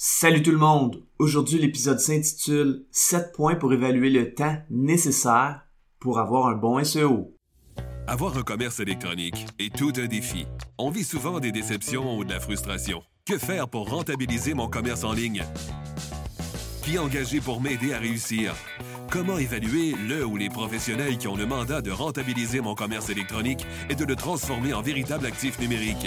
Salut tout le monde! Aujourd'hui, l'épisode s'intitule 7 points pour évaluer le temps nécessaire pour avoir un bon SEO. Avoir un commerce électronique est tout un défi. On vit souvent des déceptions ou de la frustration. Que faire pour rentabiliser mon commerce en ligne? Qui engager pour m'aider à réussir? Comment évaluer le ou les professionnels qui ont le mandat de rentabiliser mon commerce électronique et de le transformer en véritable actif numérique?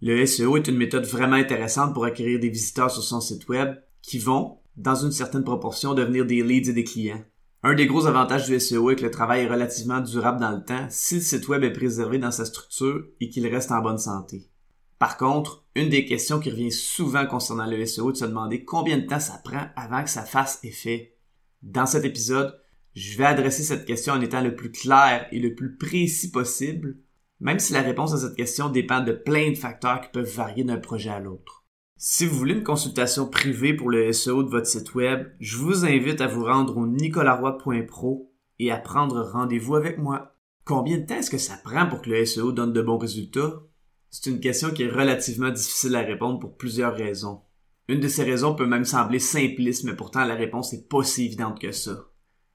Le SEO est une méthode vraiment intéressante pour acquérir des visiteurs sur son site web qui vont, dans une certaine proportion, devenir des leads et des clients. Un des gros avantages du SEO est que le travail est relativement durable dans le temps si le site web est préservé dans sa structure et qu'il reste en bonne santé. Par contre, une des questions qui revient souvent concernant le SEO est de se demander combien de temps ça prend avant que ça fasse effet. Dans cet épisode, je vais adresser cette question en étant le plus clair et le plus précis possible même si la réponse à cette question dépend de plein de facteurs qui peuvent varier d'un projet à l'autre. Si vous voulez une consultation privée pour le SEO de votre site web, je vous invite à vous rendre au nicolaroy.pro et à prendre rendez-vous avec moi. Combien de temps est-ce que ça prend pour que le SEO donne de bons résultats? C'est une question qui est relativement difficile à répondre pour plusieurs raisons. Une de ces raisons peut même sembler simpliste, mais pourtant la réponse n'est pas si évidente que ça.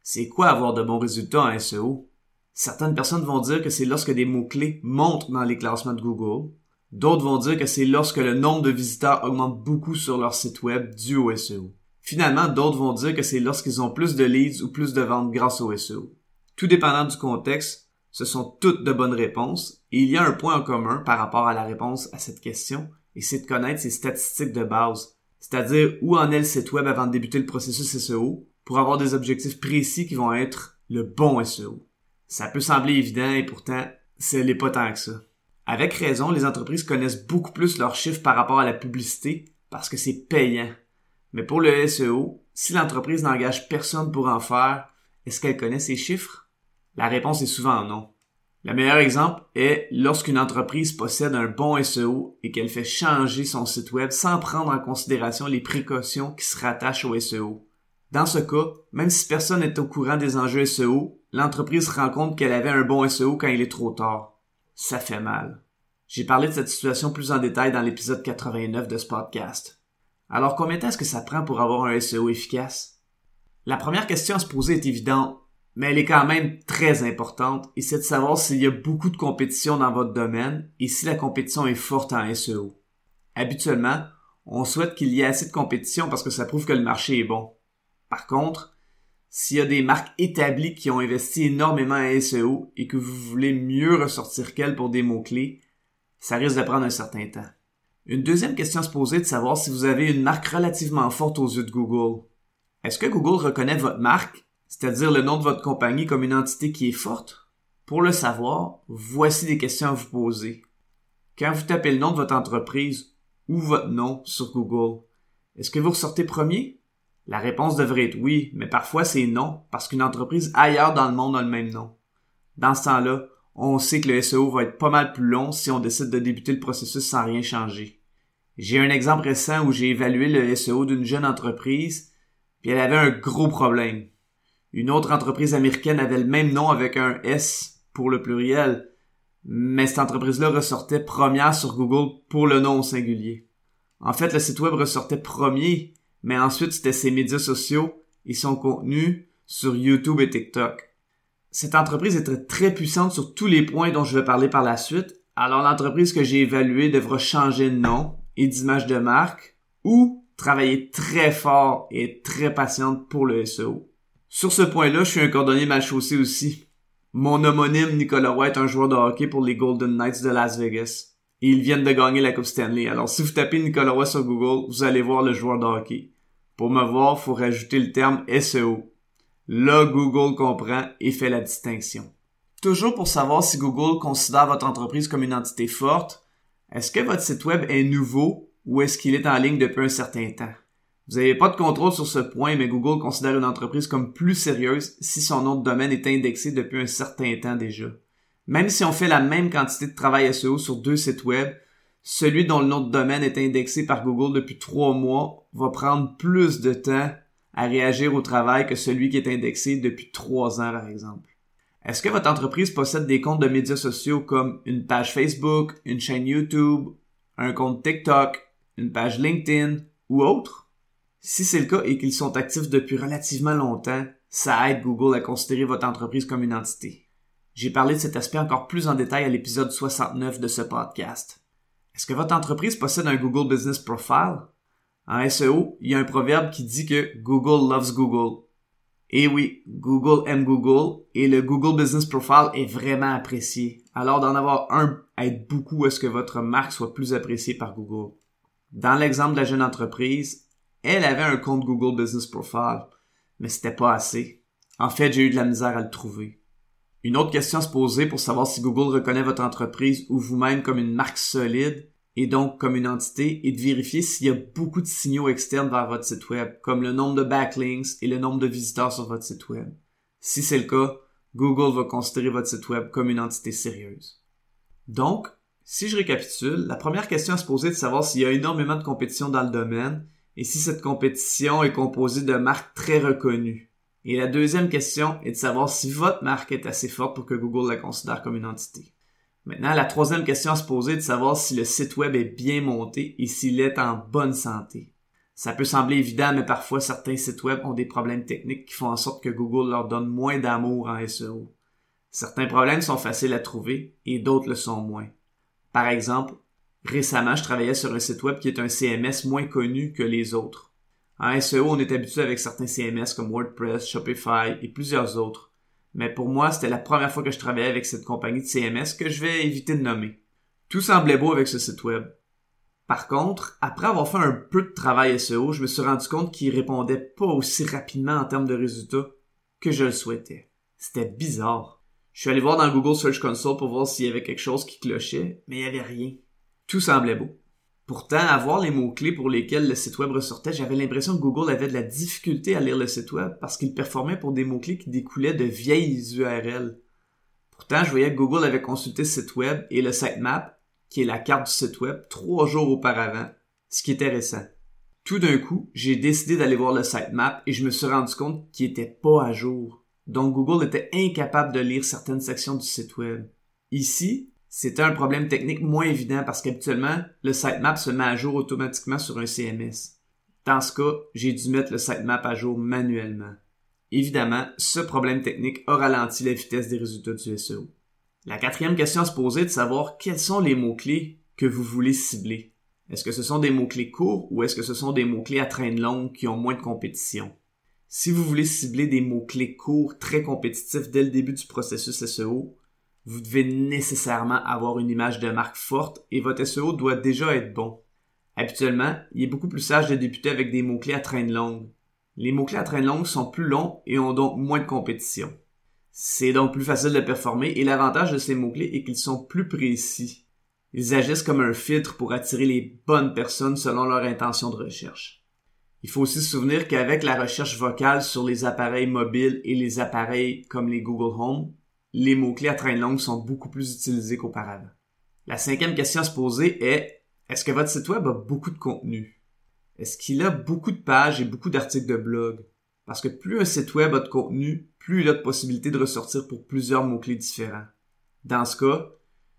C'est quoi avoir de bons résultats en SEO? Certaines personnes vont dire que c'est lorsque des mots-clés montent dans les classements de Google. D'autres vont dire que c'est lorsque le nombre de visiteurs augmente beaucoup sur leur site web dû au SEO. Finalement, d'autres vont dire que c'est lorsqu'ils ont plus de leads ou plus de ventes grâce au SEO. Tout dépendant du contexte, ce sont toutes de bonnes réponses et il y a un point en commun par rapport à la réponse à cette question et c'est de connaître ces statistiques de base, c'est-à-dire où en est le site web avant de débuter le processus SEO pour avoir des objectifs précis qui vont être le bon SEO. Ça peut sembler évident et pourtant, ce n'est pas tant que ça. Avec raison, les entreprises connaissent beaucoup plus leurs chiffres par rapport à la publicité parce que c'est payant. Mais pour le SEO, si l'entreprise n'engage personne pour en faire, est-ce qu'elle connaît ses chiffres? La réponse est souvent non. Le meilleur exemple est lorsqu'une entreprise possède un bon SEO et qu'elle fait changer son site web sans prendre en considération les précautions qui se rattachent au SEO. Dans ce cas, même si personne n'est au courant des enjeux SEO, l'entreprise se rend compte qu'elle avait un bon SEO quand il est trop tard. Ça fait mal. J'ai parlé de cette situation plus en détail dans l'épisode 89 de ce podcast. Alors combien est-ce que ça prend pour avoir un SEO efficace? La première question à se poser est évidente, mais elle est quand même très importante et c'est de savoir s'il y a beaucoup de compétition dans votre domaine et si la compétition est forte en SEO. Habituellement, on souhaite qu'il y ait assez de compétition parce que ça prouve que le marché est bon. Par contre, s'il y a des marques établies qui ont investi énormément en SEO et que vous voulez mieux ressortir qu'elles pour des mots-clés, ça risque de prendre un certain temps. Une deuxième question à se poser est de savoir si vous avez une marque relativement forte aux yeux de Google. Est-ce que Google reconnaît votre marque, c'est-à-dire le nom de votre compagnie comme une entité qui est forte? Pour le savoir, voici des questions à vous poser. Quand vous tapez le nom de votre entreprise ou votre nom sur Google, est-ce que vous ressortez premier? La réponse devrait être oui, mais parfois c'est non, parce qu'une entreprise ailleurs dans le monde a le même nom. Dans ce temps-là, on sait que le SEO va être pas mal plus long si on décide de débuter le processus sans rien changer. J'ai un exemple récent où j'ai évalué le SEO d'une jeune entreprise, puis elle avait un gros problème. Une autre entreprise américaine avait le même nom avec un S pour le pluriel, mais cette entreprise-là ressortait première sur Google pour le nom au singulier. En fait, le site web ressortait premier, mais ensuite c'était ses médias sociaux et son contenu sur YouTube et TikTok. Cette entreprise est très puissante sur tous les points dont je vais parler par la suite, alors l'entreprise que j'ai évaluée devra changer de nom et d'image de marque ou travailler très fort et très patiente pour le SEO. Sur ce point-là, je suis un cordonnier mal chaussé aussi. Mon homonyme Nicolas Roy est un joueur de hockey pour les Golden Knights de Las Vegas. Et ils viennent de gagner la Coupe Stanley. Alors si vous tapez Nicolas Roy sur Google, vous allez voir le joueur de hockey. Pour me voir, faut rajouter le terme SEO. Là, Google comprend et fait la distinction. Toujours pour savoir si Google considère votre entreprise comme une entité forte, est-ce que votre site web est nouveau ou est-ce qu'il est en ligne depuis un certain temps? Vous n'avez pas de contrôle sur ce point, mais Google considère une entreprise comme plus sérieuse si son nom de domaine est indexé depuis un certain temps déjà. Même si on fait la même quantité de travail SEO sur deux sites web, celui dont le nom de domaine est indexé par Google depuis trois mois va prendre plus de temps à réagir au travail que celui qui est indexé depuis trois ans, par exemple. Est-ce que votre entreprise possède des comptes de médias sociaux comme une page Facebook, une chaîne YouTube, un compte TikTok, une page LinkedIn ou autre? Si c'est le cas et qu'ils sont actifs depuis relativement longtemps, ça aide Google à considérer votre entreprise comme une entité. J'ai parlé de cet aspect encore plus en détail à l'épisode 69 de ce podcast. Est-ce que votre entreprise possède un Google Business Profile? En SEO, il y a un proverbe qui dit que Google loves Google. Et oui, Google aime Google et le Google Business Profile est vraiment apprécié. Alors d'en avoir un aide beaucoup à ce que votre marque soit plus appréciée par Google. Dans l'exemple de la jeune entreprise, elle avait un compte Google Business Profile, mais c'était pas assez. En fait, j'ai eu de la misère à le trouver. Une autre question à se poser pour savoir si Google reconnaît votre entreprise ou vous-même comme une marque solide et donc comme une entité et de vérifier s'il y a beaucoup de signaux externes vers votre site web, comme le nombre de backlinks et le nombre de visiteurs sur votre site web. Si c'est le cas, Google va considérer votre site web comme une entité sérieuse. Donc, si je récapitule, la première question à se poser est de savoir s'il y a énormément de compétition dans le domaine et si cette compétition est composée de marques très reconnues. Et la deuxième question est de savoir si votre marque est assez forte pour que Google la considère comme une entité. Maintenant, la troisième question à se poser est de savoir si le site web est bien monté et s'il est en bonne santé. Ça peut sembler évident, mais parfois certains sites web ont des problèmes techniques qui font en sorte que Google leur donne moins d'amour en SEO. Certains problèmes sont faciles à trouver et d'autres le sont moins. Par exemple, récemment, je travaillais sur un site web qui est un CMS moins connu que les autres. En SEO, on est habitué avec certains CMS comme WordPress, Shopify et plusieurs autres. Mais pour moi, c'était la première fois que je travaillais avec cette compagnie de CMS que je vais éviter de nommer. Tout semblait beau avec ce site web. Par contre, après avoir fait un peu de travail SEO, je me suis rendu compte qu'il répondait pas aussi rapidement en termes de résultats que je le souhaitais. C'était bizarre. Je suis allé voir dans Google Search Console pour voir s'il y avait quelque chose qui clochait, mais il n'y avait rien. Tout semblait beau. Pourtant, à voir les mots-clés pour lesquels le site web ressortait, j'avais l'impression que Google avait de la difficulté à lire le site web parce qu'il performait pour des mots-clés qui découlaient de vieilles URL. Pourtant, je voyais que Google avait consulté ce site web et le sitemap, qui est la carte du site web, trois jours auparavant, ce qui était récent. Tout d'un coup, j'ai décidé d'aller voir le sitemap et je me suis rendu compte qu'il était pas à jour. Donc Google était incapable de lire certaines sections du site web. Ici, c'était un problème technique moins évident parce qu'habituellement, le sitemap se met à jour automatiquement sur un CMS. Dans ce cas, j'ai dû mettre le sitemap à jour manuellement. Évidemment, ce problème technique a ralenti la vitesse des résultats du SEO. La quatrième question à se poser est de savoir quels sont les mots-clés que vous voulez cibler. Est-ce que ce sont des mots-clés courts ou est-ce que ce sont des mots-clés à traîne longue qui ont moins de compétition? Si vous voulez cibler des mots-clés courts très compétitifs dès le début du processus SEO, vous devez nécessairement avoir une image de marque forte et votre SEO doit déjà être bon. Habituellement, il est beaucoup plus sage de débuter avec des mots-clés à traîne longue. Les mots-clés à traîne longue sont plus longs et ont donc moins de compétition. C'est donc plus facile de performer et l'avantage de ces mots-clés est qu'ils sont plus précis. Ils agissent comme un filtre pour attirer les bonnes personnes selon leur intention de recherche. Il faut aussi se souvenir qu'avec la recherche vocale sur les appareils mobiles et les appareils comme les Google Home, les mots-clés à traîne longue sont beaucoup plus utilisés qu'auparavant. La cinquième question à se poser est, est-ce que votre site web a beaucoup de contenu? Est-ce qu'il a beaucoup de pages et beaucoup d'articles de blog? Parce que plus un site web a de contenu, plus il a de possibilités de ressortir pour plusieurs mots-clés différents. Dans ce cas,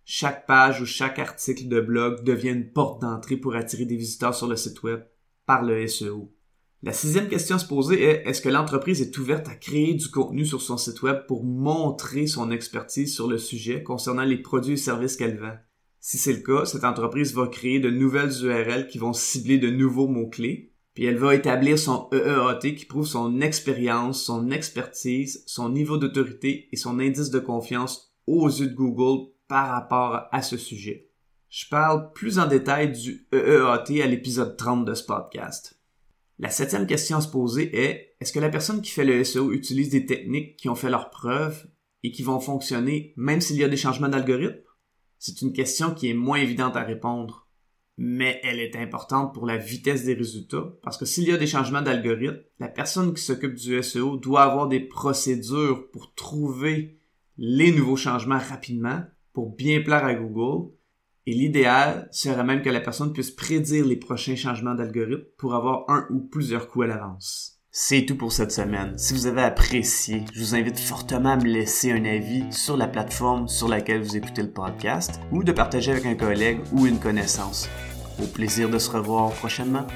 chaque page ou chaque article de blog devient une porte d'entrée pour attirer des visiteurs sur le site web par le SEO. La sixième question à se poser est est-ce que l'entreprise est ouverte à créer du contenu sur son site web pour montrer son expertise sur le sujet concernant les produits et services qu'elle vend? Si c'est le cas, cette entreprise va créer de nouvelles URL qui vont cibler de nouveaux mots-clés, puis elle va établir son EEAT qui prouve son expérience, son expertise, son niveau d'autorité et son indice de confiance aux yeux de Google par rapport à ce sujet. Je parle plus en détail du EEAT à l'épisode 30 de ce podcast. La septième question à se poser est, est-ce que la personne qui fait le SEO utilise des techniques qui ont fait leurs preuves et qui vont fonctionner même s'il y a des changements d'algorithme? C'est une question qui est moins évidente à répondre. mais elle est importante pour la vitesse des résultats parce que s'il y a des changements d'algorithme, la personne qui s'occupe du SEO doit avoir des procédures pour trouver les nouveaux changements rapidement pour bien plaire à Google. Et l'idéal serait même que la personne puisse prédire les prochains changements d'algorithme pour avoir un ou plusieurs coups à l'avance. C'est tout pour cette semaine. Si vous avez apprécié, je vous invite fortement à me laisser un avis sur la plateforme sur laquelle vous écoutez le podcast ou de partager avec un collègue ou une connaissance. Au plaisir de se revoir prochainement.